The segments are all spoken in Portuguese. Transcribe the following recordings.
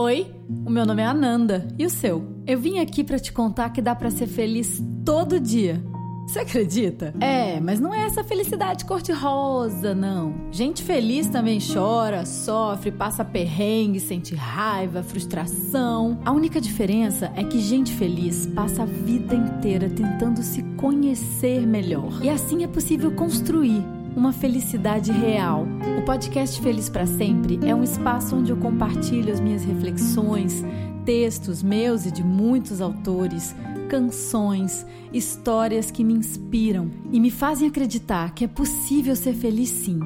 Oi, o meu nome é Ananda e o seu? Eu vim aqui para te contar que dá para ser feliz todo dia. Você acredita? É, mas não é essa felicidade cor-de-rosa, não. Gente feliz também chora, sofre, passa perrengue, sente raiva, frustração. A única diferença é que gente feliz passa a vida inteira tentando se conhecer melhor. E assim é possível construir uma felicidade real. O podcast Feliz para Sempre é um espaço onde eu compartilho as minhas reflexões, textos meus e de muitos autores, canções, histórias que me inspiram e me fazem acreditar que é possível ser feliz sim,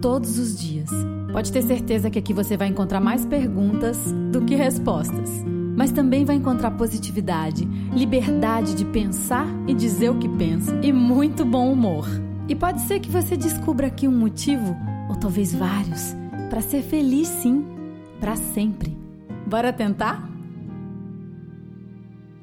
todos os dias. Pode ter certeza que aqui você vai encontrar mais perguntas do que respostas. Mas também vai encontrar positividade, liberdade de pensar e dizer o que pensa e muito bom humor. E pode ser que você descubra aqui um motivo, ou talvez vários, para ser feliz sim, para sempre. Bora tentar?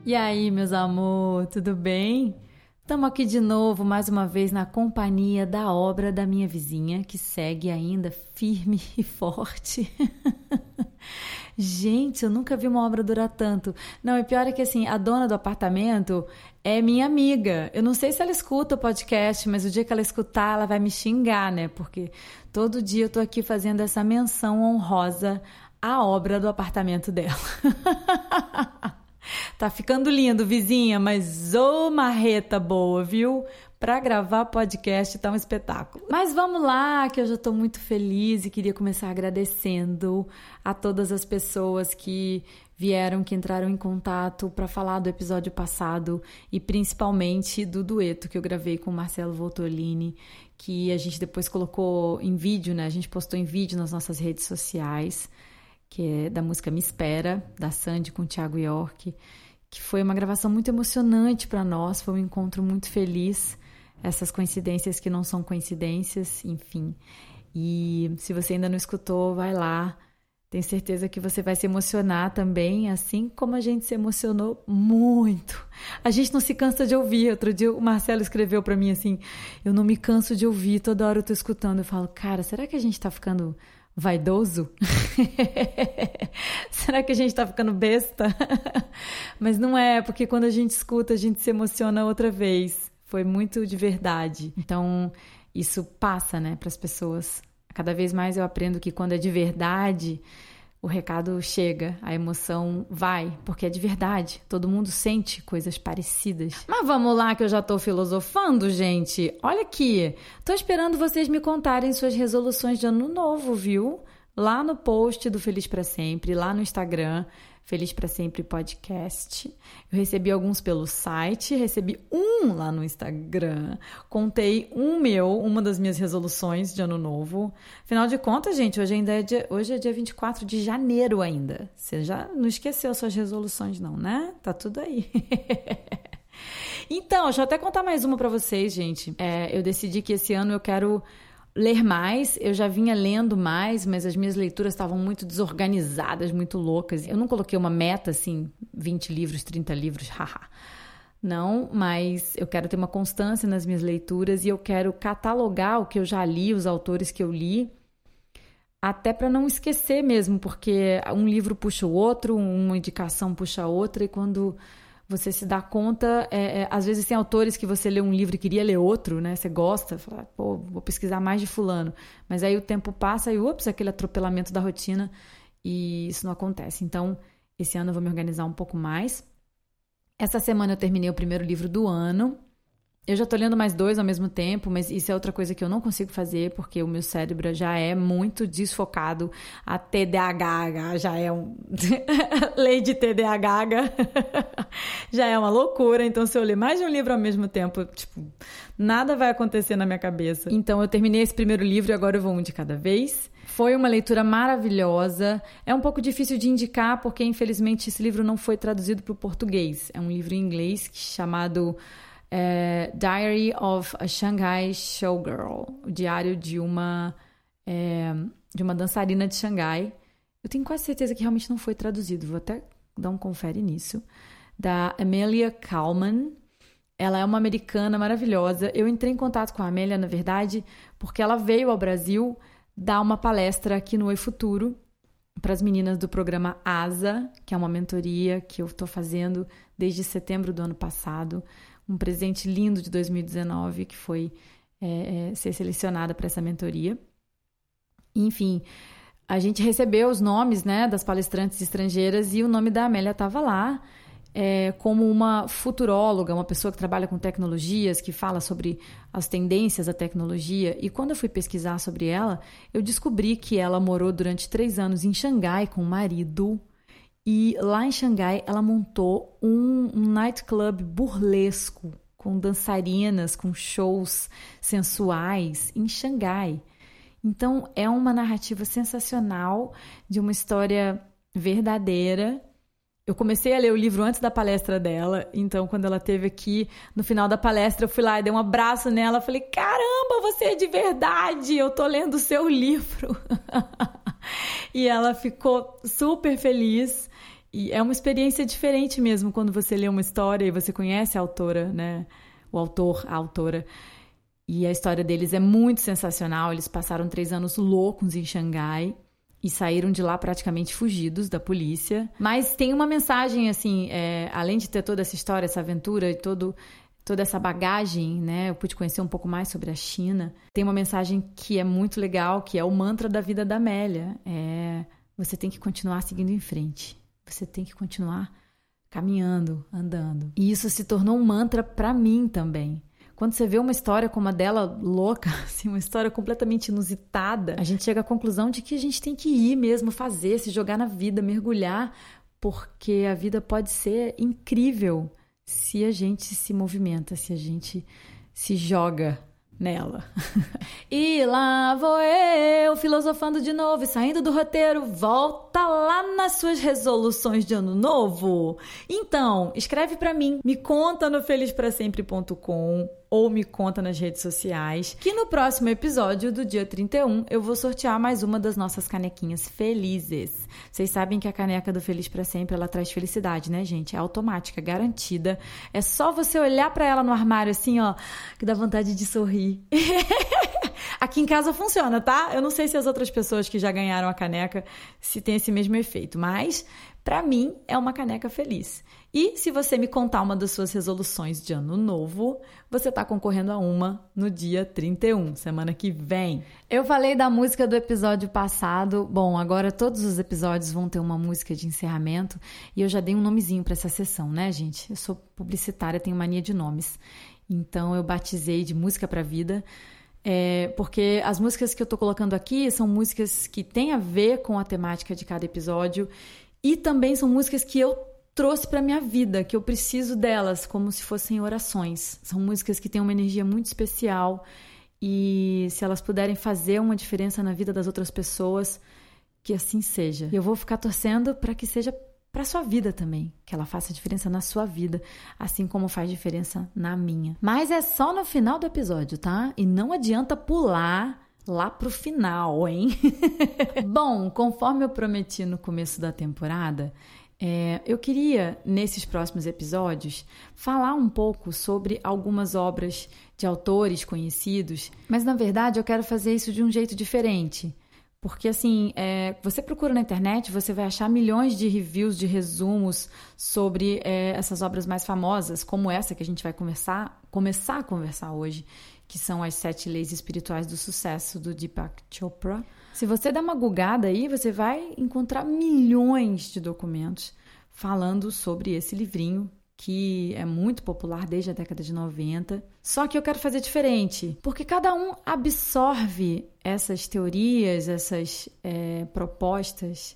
E aí, meus amor, tudo bem? Estamos aqui de novo, mais uma vez, na companhia da obra da minha vizinha, que segue ainda firme e forte. Gente, eu nunca vi uma obra durar tanto. Não, e pior é que assim, a dona do apartamento é minha amiga. Eu não sei se ela escuta o podcast, mas o dia que ela escutar, ela vai me xingar, né? Porque todo dia eu tô aqui fazendo essa menção honrosa à obra do apartamento dela. tá ficando lindo, vizinha, mas ô marreta boa, viu? Para gravar podcast tá um espetáculo. Mas vamos lá, que eu já estou muito feliz e queria começar agradecendo a todas as pessoas que vieram, que entraram em contato para falar do episódio passado e principalmente do dueto que eu gravei com o Marcelo Voltolini, que a gente depois colocou em vídeo, né? A gente postou em vídeo nas nossas redes sociais, que é da música Me Espera, da Sandy com o Thiago York, que foi uma gravação muito emocionante para nós, foi um encontro muito feliz essas coincidências que não são coincidências, enfim. E se você ainda não escutou, vai lá. Tenho certeza que você vai se emocionar também, assim como a gente se emocionou muito. A gente não se cansa de ouvir. Outro dia o Marcelo escreveu para mim assim: Eu não me canso de ouvir, toda hora eu tô escutando. Eu falo, cara, será que a gente tá ficando vaidoso? será que a gente tá ficando besta? Mas não é, porque quando a gente escuta, a gente se emociona outra vez foi muito de verdade. Então, isso passa, né, para as pessoas. Cada vez mais eu aprendo que quando é de verdade, o recado chega, a emoção vai, porque é de verdade. Todo mundo sente coisas parecidas. Mas vamos lá que eu já tô filosofando, gente. Olha aqui. Tô esperando vocês me contarem suas resoluções de ano novo, viu? Lá no post do Feliz para Sempre, lá no Instagram. Feliz para Sempre Podcast. Eu recebi alguns pelo site, recebi um lá no Instagram. Contei um meu, uma das minhas resoluções de ano novo. Afinal de contas, gente, hoje ainda é dia, hoje é dia 24 de janeiro ainda. Você já não esqueceu suas resoluções não, né? Tá tudo aí. então, deixa eu até contar mais uma para vocês, gente. É, eu decidi que esse ano eu quero ler mais. Eu já vinha lendo mais, mas as minhas leituras estavam muito desorganizadas, muito loucas. Eu não coloquei uma meta assim, 20 livros, 30 livros, haha. Não, mas eu quero ter uma constância nas minhas leituras e eu quero catalogar o que eu já li, os autores que eu li, até para não esquecer mesmo, porque um livro puxa o outro, uma indicação puxa a outra, e quando você se dá conta, é, é, às vezes tem autores que você lê um livro e queria ler outro, né? Você gosta, fala, pô, vou pesquisar mais de fulano. Mas aí o tempo passa e, ups, aquele atropelamento da rotina e isso não acontece. Então, esse ano eu vou me organizar um pouco mais. Essa semana eu terminei o primeiro livro do ano, eu já tô lendo mais dois ao mesmo tempo, mas isso é outra coisa que eu não consigo fazer, porque o meu cérebro já é muito desfocado. A TDAH já é um. Lei de TDAH já é uma loucura. Então, se eu ler mais de um livro ao mesmo tempo, tipo, nada vai acontecer na minha cabeça. Então, eu terminei esse primeiro livro e agora eu vou um de cada vez. Foi uma leitura maravilhosa. É um pouco difícil de indicar, porque infelizmente esse livro não foi traduzido para o português. É um livro em inglês chamado é, Diary of a Shanghai Showgirl, o diário de uma é, de uma dançarina de Xangai. Eu tenho quase certeza que realmente não foi traduzido, vou até dar um confere nisso. Da Amelia Kalman. Ela é uma americana maravilhosa. Eu entrei em contato com a Amélia, na verdade, porque ela veio ao Brasil dar uma palestra aqui no Oi Futuro para as meninas do programa ASA, que é uma mentoria que eu estou fazendo desde setembro do ano passado. Um presente lindo de 2019 que foi é, é, ser selecionada para essa mentoria. Enfim, a gente recebeu os nomes né, das palestrantes estrangeiras e o nome da Amélia estava lá é, como uma futuróloga, uma pessoa que trabalha com tecnologias, que fala sobre as tendências da tecnologia. E quando eu fui pesquisar sobre ela, eu descobri que ela morou durante três anos em Xangai com o marido. E lá em Xangai ela montou um, um nightclub burlesco, com dançarinas, com shows sensuais em Xangai. Então é uma narrativa sensacional de uma história verdadeira eu comecei a ler o livro antes da palestra dela, então quando ela teve aqui no final da palestra, eu fui lá e dei um abraço nela, falei: "Caramba, você é de verdade, eu tô lendo o seu livro". e ela ficou super feliz. E é uma experiência diferente mesmo quando você lê uma história e você conhece a autora, né? O autor, a autora. E a história deles é muito sensacional. Eles passaram três anos loucos em Xangai e saíram de lá praticamente fugidos da polícia. Mas tem uma mensagem, assim, é, além de ter toda essa história, essa aventura e todo, toda essa bagagem, né? Eu pude conhecer um pouco mais sobre a China. Tem uma mensagem que é muito legal, que é o mantra da vida da Amélia. É, você tem que continuar seguindo em frente. Você tem que continuar caminhando, andando. E isso se tornou um mantra para mim também. Quando você vê uma história como a dela, louca, assim, uma história completamente inusitada, a gente chega à conclusão de que a gente tem que ir mesmo fazer, se jogar na vida, mergulhar, porque a vida pode ser incrível se a gente se movimenta, se a gente se joga nela. e lá vou eu, filosofando de novo e saindo do roteiro. Volta lá nas suas resoluções de ano novo. Então, escreve para mim, me conta no felizprasempre.com ou me conta nas redes sociais, que no próximo episódio do dia 31 eu vou sortear mais uma das nossas canequinhas felizes. Vocês sabem que a caneca do Feliz para Sempre ela traz felicidade, né, gente? É automática, garantida. É só você olhar para ela no armário assim, ó, que dá vontade de sorrir. Aqui em casa funciona, tá? Eu não sei se as outras pessoas que já ganharam a caneca se tem esse mesmo efeito, mas para mim é uma caneca feliz. E se você me contar uma das suas resoluções de ano novo, você está concorrendo a uma no dia 31, semana que vem. Eu falei da música do episódio passado. Bom, agora todos os episódios vão ter uma música de encerramento e eu já dei um nomezinho para essa sessão, né, gente? Eu sou publicitária, tenho mania de nomes. Então eu batizei de música para vida. É, porque as músicas que eu tô colocando aqui são músicas que têm a ver com a temática de cada episódio e também são músicas que eu trouxe para minha vida, que eu preciso delas como se fossem orações. São músicas que têm uma energia muito especial e se elas puderem fazer uma diferença na vida das outras pessoas, que assim seja. Eu vou ficar torcendo para que seja para sua vida também, que ela faça diferença na sua vida, assim como faz diferença na minha. Mas é só no final do episódio, tá? E não adianta pular lá pro final, hein? Bom, conforme eu prometi no começo da temporada, é, eu queria, nesses próximos episódios, falar um pouco sobre algumas obras de autores conhecidos, mas na verdade eu quero fazer isso de um jeito diferente. Porque, assim, é, você procura na internet, você vai achar milhões de reviews, de resumos sobre é, essas obras mais famosas, como essa que a gente vai conversar, começar a conversar hoje, que são as sete leis espirituais do sucesso do Deepak Chopra. Se você der uma gugada aí, você vai encontrar milhões de documentos falando sobre esse livrinho que é muito popular desde a década de 90. Só que eu quero fazer diferente, porque cada um absorve essas teorias, essas é, propostas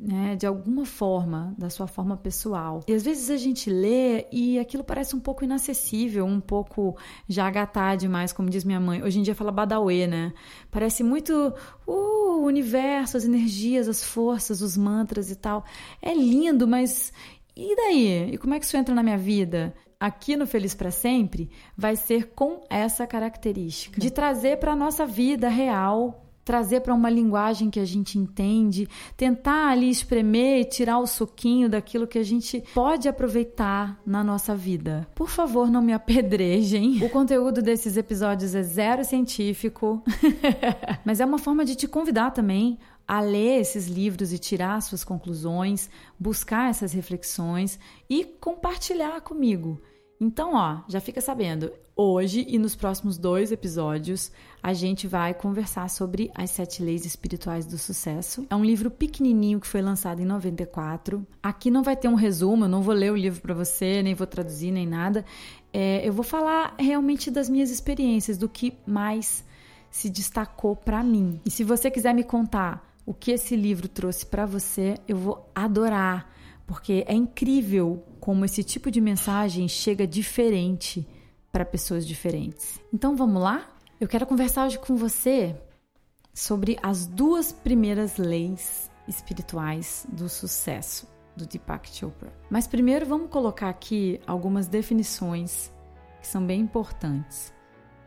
né, de alguma forma, da sua forma pessoal. E às vezes a gente lê e aquilo parece um pouco inacessível, um pouco já gatar demais, como diz minha mãe. Hoje em dia fala badauê, né? Parece muito uh, o universo, as energias, as forças, os mantras e tal. É lindo, mas e daí? E como é que isso entra na minha vida? Aqui no Feliz para Sempre vai ser com essa característica de trazer para a nossa vida real trazer para uma linguagem que a gente entende, tentar ali espremer tirar o suquinho daquilo que a gente pode aproveitar na nossa vida. Por favor, não me apedrejem. O conteúdo desses episódios é zero científico, mas é uma forma de te convidar também a ler esses livros e tirar suas conclusões, buscar essas reflexões e compartilhar comigo. Então, ó, já fica sabendo, hoje e nos próximos dois episódios a gente vai conversar sobre as sete leis espirituais do sucesso. É um livro pequenininho que foi lançado em 94. Aqui não vai ter um resumo, eu não vou ler o livro para você, nem vou traduzir nem nada. É, eu vou falar realmente das minhas experiências, do que mais se destacou para mim. E se você quiser me contar o que esse livro trouxe para você, eu vou adorar porque é incrível como esse tipo de mensagem chega diferente para pessoas diferentes. Então vamos lá? Eu quero conversar hoje com você sobre as duas primeiras leis espirituais do sucesso do Deepak Chopra. Mas primeiro vamos colocar aqui algumas definições que são bem importantes.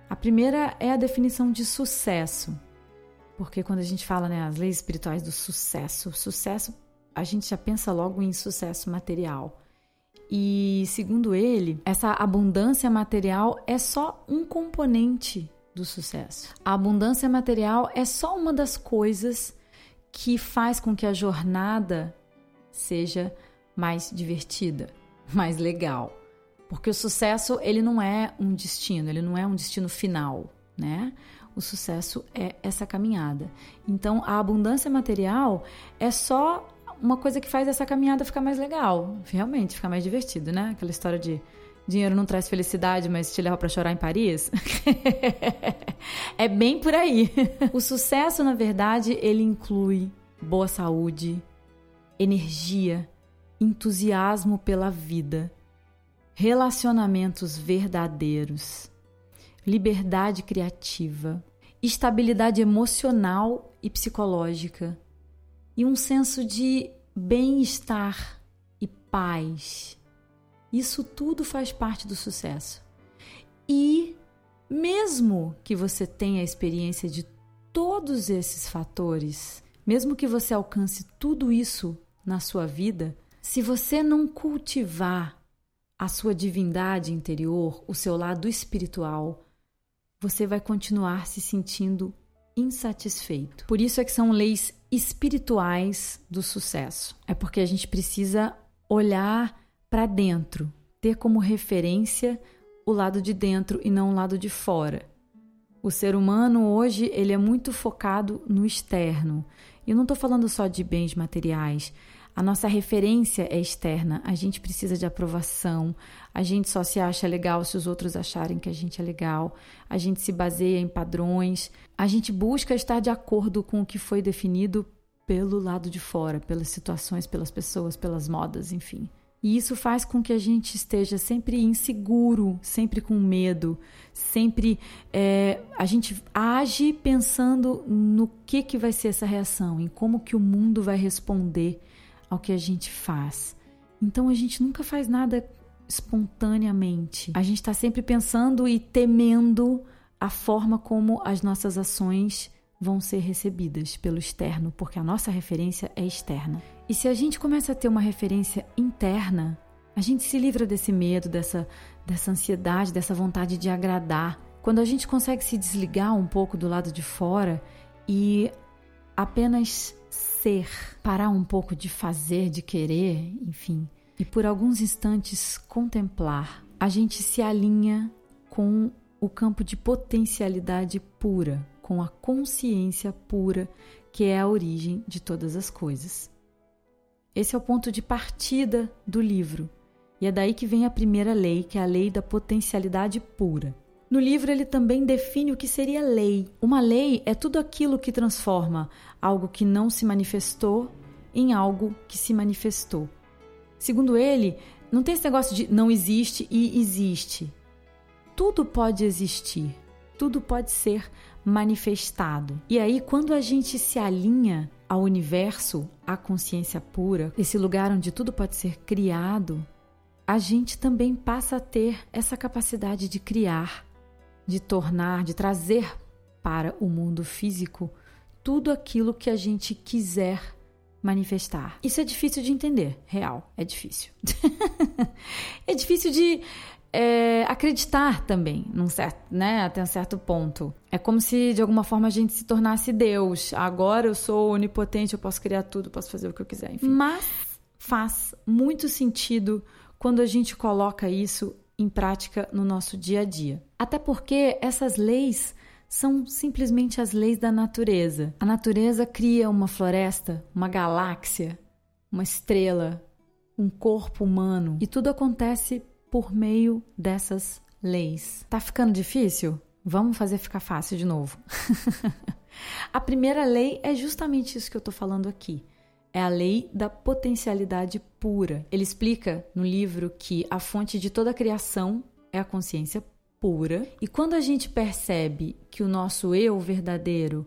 A primeira é a definição de sucesso. Porque quando a gente fala, né, as leis espirituais do sucesso, sucesso a gente já pensa logo em sucesso material. E, segundo ele, essa abundância material é só um componente do sucesso. A abundância material é só uma das coisas que faz com que a jornada seja mais divertida, mais legal. Porque o sucesso, ele não é um destino, ele não é um destino final, né? O sucesso é essa caminhada. Então, a abundância material é só uma coisa que faz essa caminhada ficar mais legal, realmente, ficar mais divertido, né? Aquela história de dinheiro não traz felicidade, mas te leva para chorar em Paris. é bem por aí. O sucesso, na verdade, ele inclui boa saúde, energia, entusiasmo pela vida, relacionamentos verdadeiros, liberdade criativa, estabilidade emocional e psicológica e um senso de bem-estar e paz. Isso tudo faz parte do sucesso. E mesmo que você tenha a experiência de todos esses fatores, mesmo que você alcance tudo isso na sua vida, se você não cultivar a sua divindade interior, o seu lado espiritual, você vai continuar se sentindo insatisfeito. Por isso é que são leis espirituais do sucesso. É porque a gente precisa olhar para dentro, ter como referência o lado de dentro e não o lado de fora. O ser humano hoje ele é muito focado no externo. E eu não estou falando só de bens materiais. A nossa referência é externa. A gente precisa de aprovação. A gente só se acha legal se os outros acharem que a gente é legal. A gente se baseia em padrões. A gente busca estar de acordo com o que foi definido pelo lado de fora, pelas situações, pelas pessoas, pelas modas, enfim. E isso faz com que a gente esteja sempre inseguro, sempre com medo, sempre é, a gente age pensando no que, que vai ser essa reação, em como que o mundo vai responder ao que a gente faz. Então a gente nunca faz nada espontaneamente. A gente está sempre pensando e temendo a forma como as nossas ações vão ser recebidas pelo externo, porque a nossa referência é externa. E se a gente começa a ter uma referência interna, a gente se livra desse medo, dessa, dessa ansiedade, dessa vontade de agradar. Quando a gente consegue se desligar um pouco do lado de fora e apenas ser, parar um pouco de fazer, de querer, enfim, e por alguns instantes contemplar, a gente se alinha com o campo de potencialidade pura, com a consciência pura, que é a origem de todas as coisas. Esse é o ponto de partida do livro, e é daí que vem a primeira lei, que é a lei da potencialidade pura. No livro, ele também define o que seria lei. Uma lei é tudo aquilo que transforma algo que não se manifestou em algo que se manifestou. Segundo ele, não tem esse negócio de não existe e existe. Tudo pode existir, tudo pode ser manifestado. E aí, quando a gente se alinha ao universo, à consciência pura, esse lugar onde tudo pode ser criado, a gente também passa a ter essa capacidade de criar de tornar, de trazer para o mundo físico tudo aquilo que a gente quiser manifestar. Isso é difícil de entender, real, é difícil. é difícil de é, acreditar também, num certo, né, até um certo ponto. É como se de alguma forma a gente se tornasse Deus. Agora eu sou onipotente, eu posso criar tudo, posso fazer o que eu quiser, enfim. Mas faz muito sentido quando a gente coloca isso em prática no nosso dia a dia. Até porque essas leis são simplesmente as leis da natureza. A natureza cria uma floresta, uma galáxia, uma estrela, um corpo humano e tudo acontece por meio dessas leis. Tá ficando difícil? Vamos fazer ficar fácil de novo. a primeira lei é justamente isso que eu tô falando aqui. É a lei da potencialidade pura. Ele explica no livro que a fonte de toda a criação é a consciência pura. E quando a gente percebe que o nosso eu verdadeiro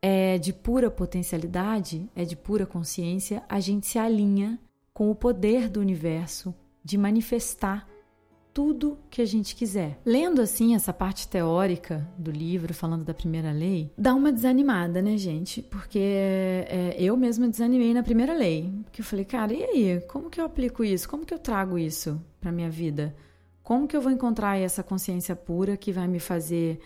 é de pura potencialidade, é de pura consciência, a gente se alinha com o poder do universo de manifestar tudo que a gente quiser. Lendo assim essa parte teórica do livro, falando da primeira lei, dá uma desanimada, né, gente? Porque é, eu mesma desanimei na primeira lei. Porque eu falei, cara, e aí? Como que eu aplico isso? Como que eu trago isso para minha vida? Como que eu vou encontrar essa consciência pura que vai me fazer,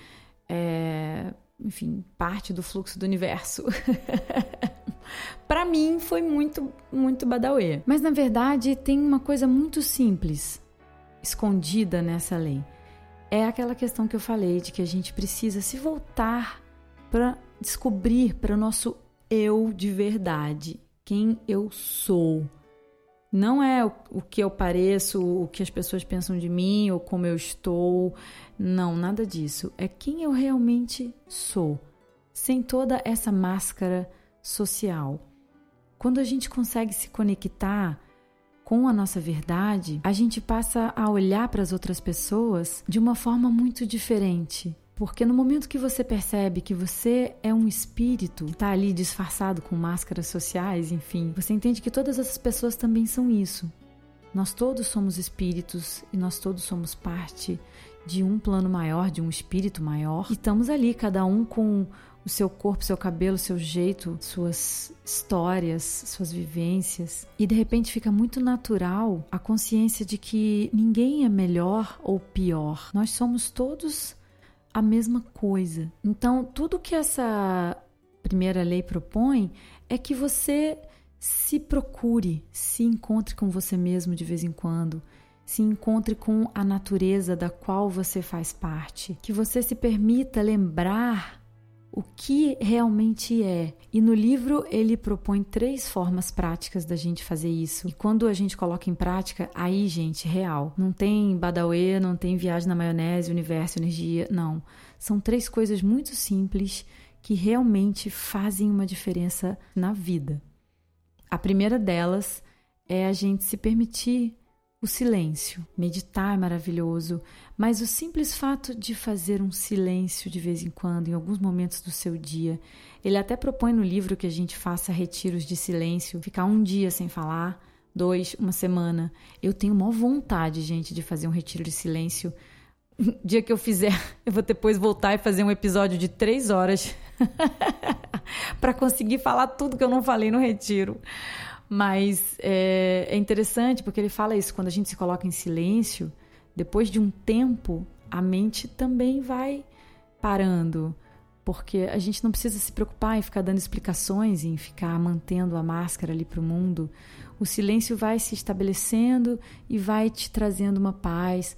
é, enfim, parte do fluxo do universo? Para mim foi muito, muito badauê. Mas na verdade tem uma coisa muito simples escondida nessa lei. É aquela questão que eu falei de que a gente precisa se voltar para descobrir para o nosso eu de verdade, quem eu sou não é o, que eu pareço, o que as pessoas pensam de mim ou como eu estou. Não, nada disso. É quem eu realmente sou, sem toda essa máscara social. Quando a gente consegue se conectar com a nossa verdade, a gente passa a olhar para as outras pessoas de uma forma muito diferente. Porque no momento que você percebe que você é um espírito, está ali disfarçado com máscaras sociais, enfim, você entende que todas essas pessoas também são isso. Nós todos somos espíritos e nós todos somos parte de um plano maior, de um espírito maior. E estamos ali, cada um com o seu corpo, seu cabelo, seu jeito, suas histórias, suas vivências. E de repente fica muito natural a consciência de que ninguém é melhor ou pior. Nós somos todos a mesma coisa. Então, tudo que essa primeira lei propõe é que você se procure, se encontre com você mesmo de vez em quando, se encontre com a natureza da qual você faz parte, que você se permita lembrar o que realmente é. E no livro ele propõe três formas práticas da gente fazer isso. E quando a gente coloca em prática, aí, gente, real. Não tem badauê, não tem viagem na maionese, universo, energia, não. São três coisas muito simples que realmente fazem uma diferença na vida. A primeira delas é a gente se permitir o silêncio. Meditar é maravilhoso, mas o simples fato de fazer um silêncio de vez em quando, em alguns momentos do seu dia, ele até propõe no livro que a gente faça retiros de silêncio, ficar um dia sem falar, dois, uma semana. Eu tenho maior vontade, gente, de fazer um retiro de silêncio. O dia que eu fizer, eu vou depois voltar e fazer um episódio de três horas para conseguir falar tudo que eu não falei no retiro. Mas é, é interessante porque ele fala isso: quando a gente se coloca em silêncio, depois de um tempo, a mente também vai parando. Porque a gente não precisa se preocupar em ficar dando explicações, em ficar mantendo a máscara ali para o mundo. O silêncio vai se estabelecendo e vai te trazendo uma paz,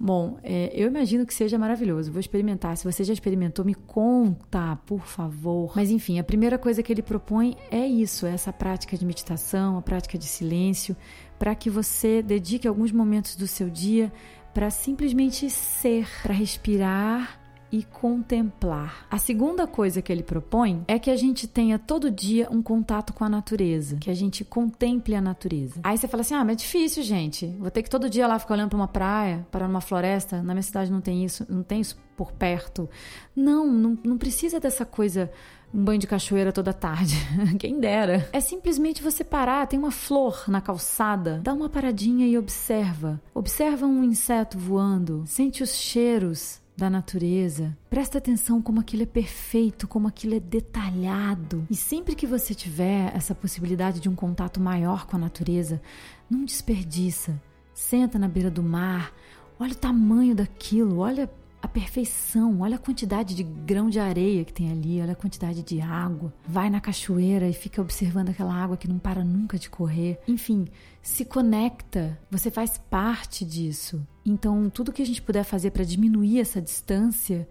Bom, é, eu imagino que seja maravilhoso. Vou experimentar. Se você já experimentou, me conta, por favor. Mas enfim, a primeira coisa que ele propõe é isso: é essa prática de meditação, a prática de silêncio, para que você dedique alguns momentos do seu dia para simplesmente ser, para respirar e contemplar. A segunda coisa que ele propõe é que a gente tenha todo dia um contato com a natureza, que a gente contemple a natureza. Aí você fala assim: ah, mas é difícil, gente. Vou ter que todo dia lá ficar olhando para uma praia, para uma floresta. Na minha cidade não tem isso, não tem isso por perto. Não, não, não precisa dessa coisa um banho de cachoeira toda tarde. Quem dera. É simplesmente você parar, tem uma flor na calçada, dá uma paradinha e observa. Observa um inseto voando, sente os cheiros da natureza, presta atenção como aquilo é perfeito, como aquilo é detalhado. E sempre que você tiver essa possibilidade de um contato maior com a natureza, não desperdiça. Senta na beira do mar, olha o tamanho daquilo, olha a perfeição, olha a quantidade de grão de areia que tem ali, olha a quantidade de água. Vai na cachoeira e fica observando aquela água que não para nunca de correr. Enfim, se conecta, você faz parte disso. Então, tudo que a gente puder fazer para diminuir essa distância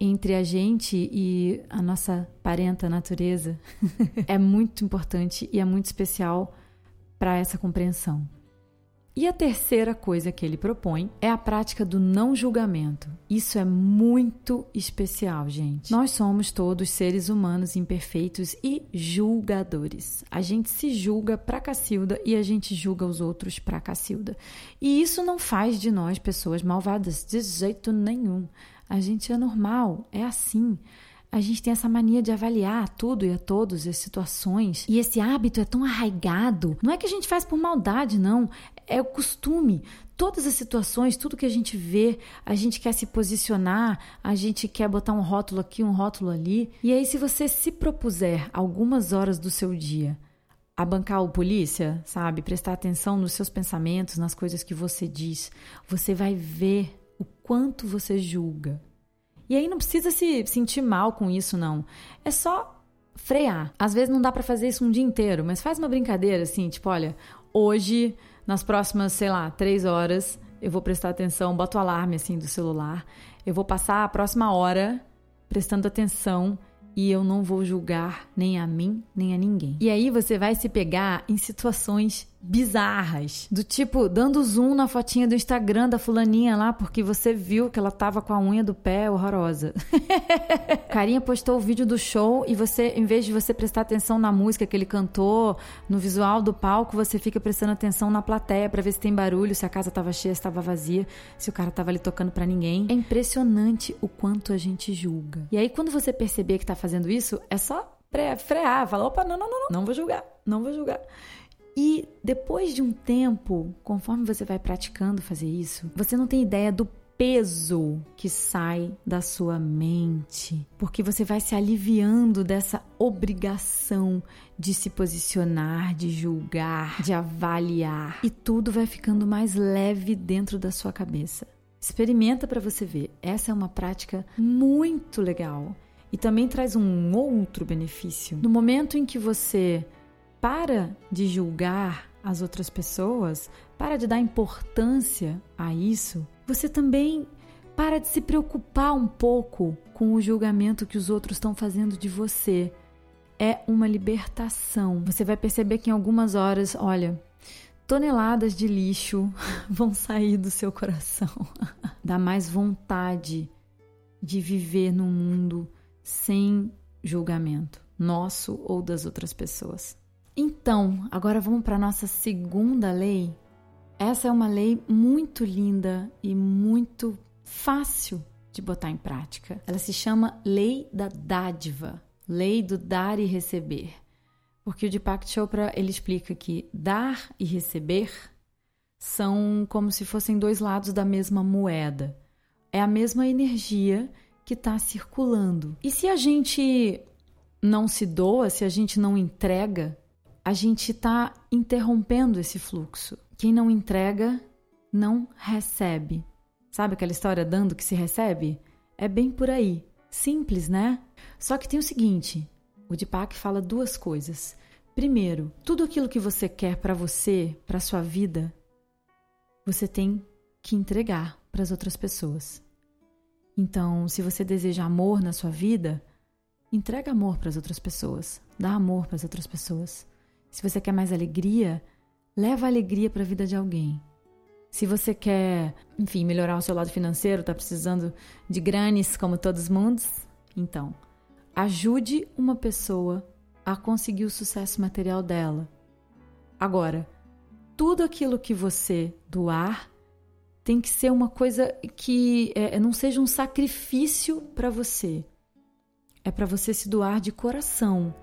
entre a gente e a nossa parenta natureza é muito importante e é muito especial para essa compreensão. E a terceira coisa que ele propõe é a prática do não julgamento. Isso é muito especial, gente. Nós somos todos seres humanos imperfeitos e julgadores. A gente se julga pra Cacilda e a gente julga os outros pra Cacilda. E isso não faz de nós pessoas malvadas de jeito nenhum. A gente é normal, é assim. A gente tem essa mania de avaliar tudo e a todos, as situações. E esse hábito é tão arraigado. Não é que a gente faz por maldade, não. É o costume. Todas as situações, tudo que a gente vê, a gente quer se posicionar, a gente quer botar um rótulo aqui, um rótulo ali. E aí, se você se propuser algumas horas do seu dia a bancar o polícia, sabe? Prestar atenção nos seus pensamentos, nas coisas que você diz, você vai ver o quanto você julga e aí não precisa se sentir mal com isso, não. É só frear. Às vezes não dá para fazer isso um dia inteiro, mas faz uma brincadeira assim, tipo, olha, hoje, nas próximas, sei lá, três horas, eu vou prestar atenção, boto o alarme assim do celular, eu vou passar a próxima hora prestando atenção e eu não vou julgar nem a mim, nem a ninguém. E aí você vai se pegar em situações bizarras, do tipo dando zoom na fotinha do Instagram da fulaninha lá porque você viu que ela tava com a unha do pé horrorosa. Carinha postou o vídeo do show e você, em vez de você prestar atenção na música que ele cantou, no visual do palco, você fica prestando atenção na plateia para ver se tem barulho, se a casa tava cheia, se tava vazia, se o cara tava ali tocando para ninguém. É impressionante o quanto a gente julga. E aí quando você perceber que tá fazendo isso, é só frear, falar, opa, não, não, não, não, não vou julgar, não vou julgar. E depois de um tempo, conforme você vai praticando fazer isso, você não tem ideia do peso que sai da sua mente, porque você vai se aliviando dessa obrigação de se posicionar, de julgar, de avaliar, e tudo vai ficando mais leve dentro da sua cabeça. Experimenta para você ver. Essa é uma prática muito legal e também traz um outro benefício. No momento em que você para de julgar as outras pessoas, para de dar importância a isso, você também para de se preocupar um pouco com o julgamento que os outros estão fazendo de você. É uma libertação. Você vai perceber que em algumas horas, olha, toneladas de lixo vão sair do seu coração. Dá mais vontade de viver num mundo sem julgamento, nosso ou das outras pessoas. Então, agora vamos para a nossa segunda lei. Essa é uma lei muito linda e muito fácil de botar em prática. Ela se chama Lei da Dádiva, Lei do Dar e Receber. Porque o Deepak Chopra ele explica que dar e receber são como se fossem dois lados da mesma moeda. É a mesma energia que está circulando. E se a gente não se doa, se a gente não entrega, a gente está interrompendo esse fluxo. Quem não entrega, não recebe. Sabe aquela história dando que se recebe? É bem por aí. Simples, né? Só que tem o seguinte: o Deepak fala duas coisas. Primeiro, tudo aquilo que você quer para você, para sua vida, você tem que entregar para as outras pessoas. Então, se você deseja amor na sua vida, entrega amor para as outras pessoas, dá amor para as outras pessoas. Se você quer mais alegria, leva alegria para a vida de alguém. Se você quer, enfim, melhorar o seu lado financeiro, está precisando de granes como todos os mundos, então ajude uma pessoa a conseguir o sucesso material dela. Agora, tudo aquilo que você doar tem que ser uma coisa que é, não seja um sacrifício para você. É para você se doar de coração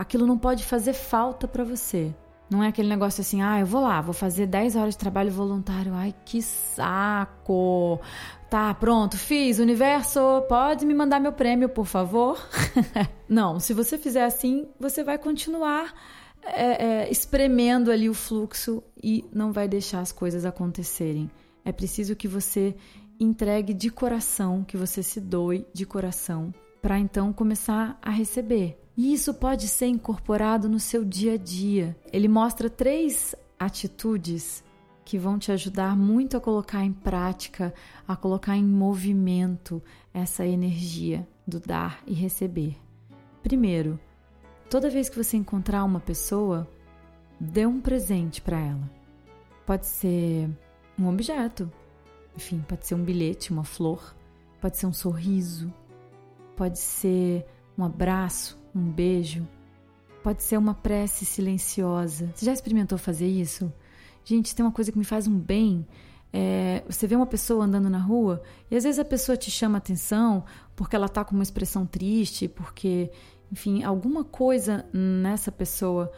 Aquilo não pode fazer falta para você. Não é aquele negócio assim, ah, eu vou lá, vou fazer 10 horas de trabalho voluntário. Ai, que saco! Tá, pronto, fiz. Universo, pode me mandar meu prêmio, por favor? Não, se você fizer assim, você vai continuar é, é, espremendo ali o fluxo e não vai deixar as coisas acontecerem. É preciso que você entregue de coração, que você se doe de coração, para então começar a receber. E isso pode ser incorporado no seu dia a dia. Ele mostra três atitudes que vão te ajudar muito a colocar em prática, a colocar em movimento essa energia do dar e receber. Primeiro, toda vez que você encontrar uma pessoa, dê um presente para ela. Pode ser um objeto, enfim, pode ser um bilhete, uma flor, pode ser um sorriso, pode ser um abraço, um beijo, pode ser uma prece silenciosa. Você já experimentou fazer isso? Gente, tem uma coisa que me faz um bem. É, você vê uma pessoa andando na rua e às vezes a pessoa te chama atenção porque ela está com uma expressão triste, porque, enfim, alguma coisa nessa pessoa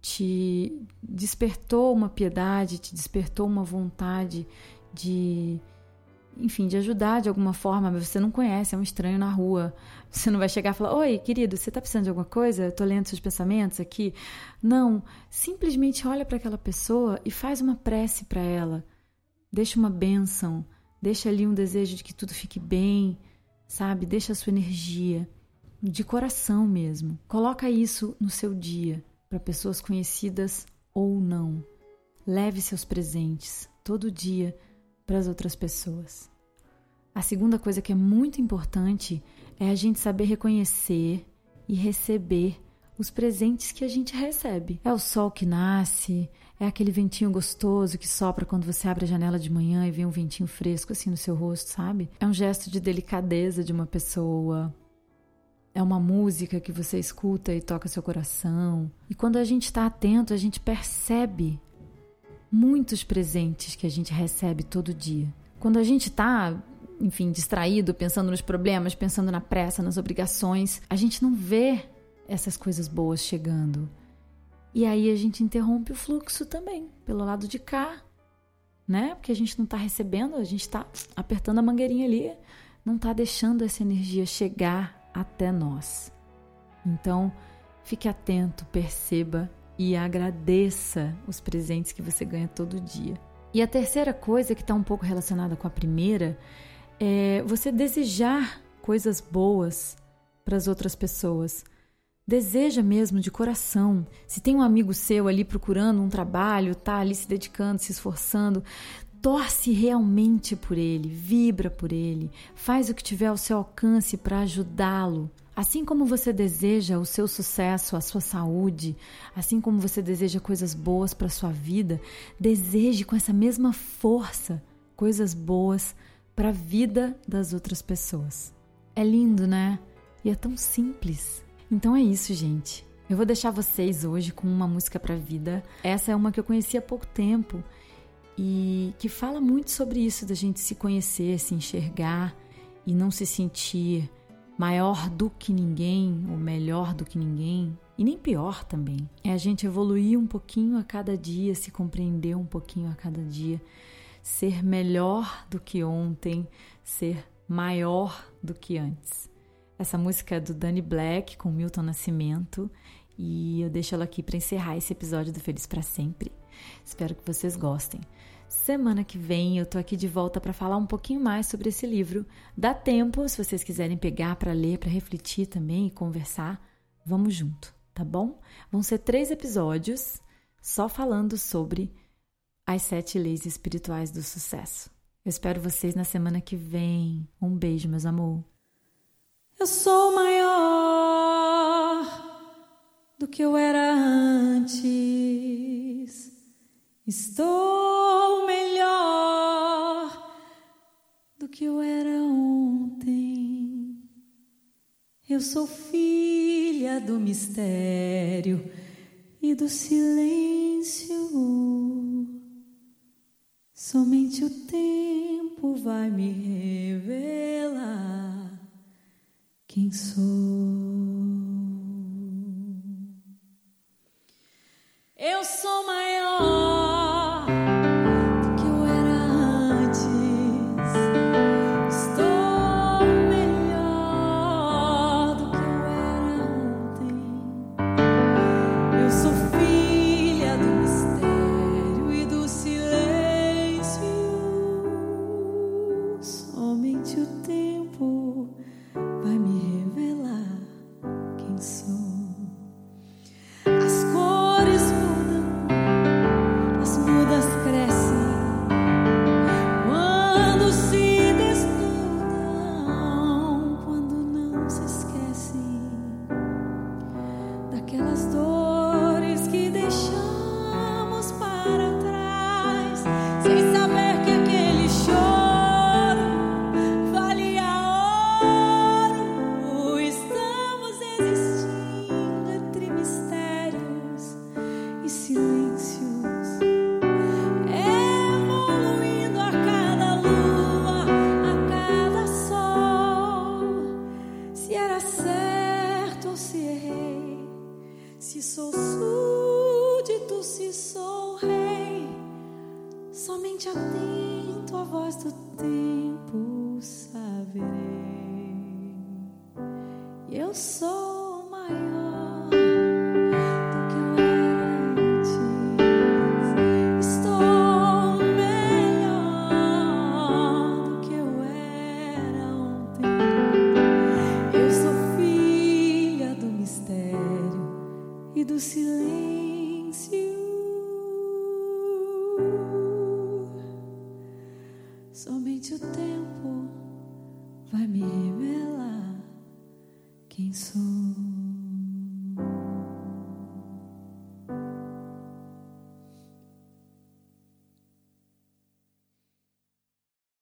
te despertou uma piedade, te despertou uma vontade de enfim, de ajudar de alguma forma, mas você não conhece, é um estranho na rua. Você não vai chegar e falar: Oi, querido, você está precisando de alguma coisa? Tô lendo seus pensamentos aqui. Não, simplesmente olha para aquela pessoa e faz uma prece para ela. Deixa uma bênção, deixa ali um desejo de que tudo fique bem, sabe? Deixa a sua energia, de coração mesmo. Coloca isso no seu dia, para pessoas conhecidas ou não. Leve seus presentes todo dia para as outras pessoas. A segunda coisa que é muito importante é a gente saber reconhecer e receber os presentes que a gente recebe. É o sol que nasce, é aquele ventinho gostoso que sopra quando você abre a janela de manhã e vem um ventinho fresco assim no seu rosto, sabe? É um gesto de delicadeza de uma pessoa. É uma música que você escuta e toca seu coração. E quando a gente está atento, a gente percebe muitos presentes que a gente recebe todo dia. Quando a gente está, enfim, distraído, pensando nos problemas, pensando na pressa, nas obrigações, a gente não vê essas coisas boas chegando. E aí a gente interrompe o fluxo também, pelo lado de cá, né? Porque a gente não está recebendo, a gente está apertando a mangueirinha ali, não está deixando essa energia chegar até nós. Então, fique atento, perceba e agradeça os presentes que você ganha todo dia. E a terceira coisa, que está um pouco relacionada com a primeira, é você desejar coisas boas para as outras pessoas. Deseja mesmo de coração. Se tem um amigo seu ali procurando um trabalho, tá ali se dedicando, se esforçando, torce realmente por ele, vibra por ele, faz o que tiver ao seu alcance para ajudá-lo. Assim como você deseja o seu sucesso, a sua saúde, assim como você deseja coisas boas para a sua vida, deseje com essa mesma força coisas boas para a vida das outras pessoas. É lindo, né? E é tão simples. Então é isso, gente. Eu vou deixar vocês hoje com uma música para a vida. Essa é uma que eu conheci há pouco tempo e que fala muito sobre isso da gente se conhecer, se enxergar e não se sentir maior do que ninguém ou melhor do que ninguém, e nem pior também. É a gente evoluir um pouquinho a cada dia, se compreender um pouquinho a cada dia, ser melhor do que ontem, ser maior do que antes. Essa música é do Danny Black com Milton Nascimento e eu deixo ela aqui para encerrar esse episódio do Feliz para Sempre. Espero que vocês gostem. Semana que vem eu tô aqui de volta para falar um pouquinho mais sobre esse livro. Dá tempo, se vocês quiserem pegar para ler, para refletir também e conversar, vamos junto, tá bom? Vão ser três episódios só falando sobre as sete leis espirituais do sucesso. Eu espero vocês na semana que vem. Um beijo, meus amor. Eu sou maior do que eu era antes. Estou melhor do que eu era ontem. Eu sou filha do mistério e do silêncio. Somente o tempo vai me revelar quem sou. Eu sou maior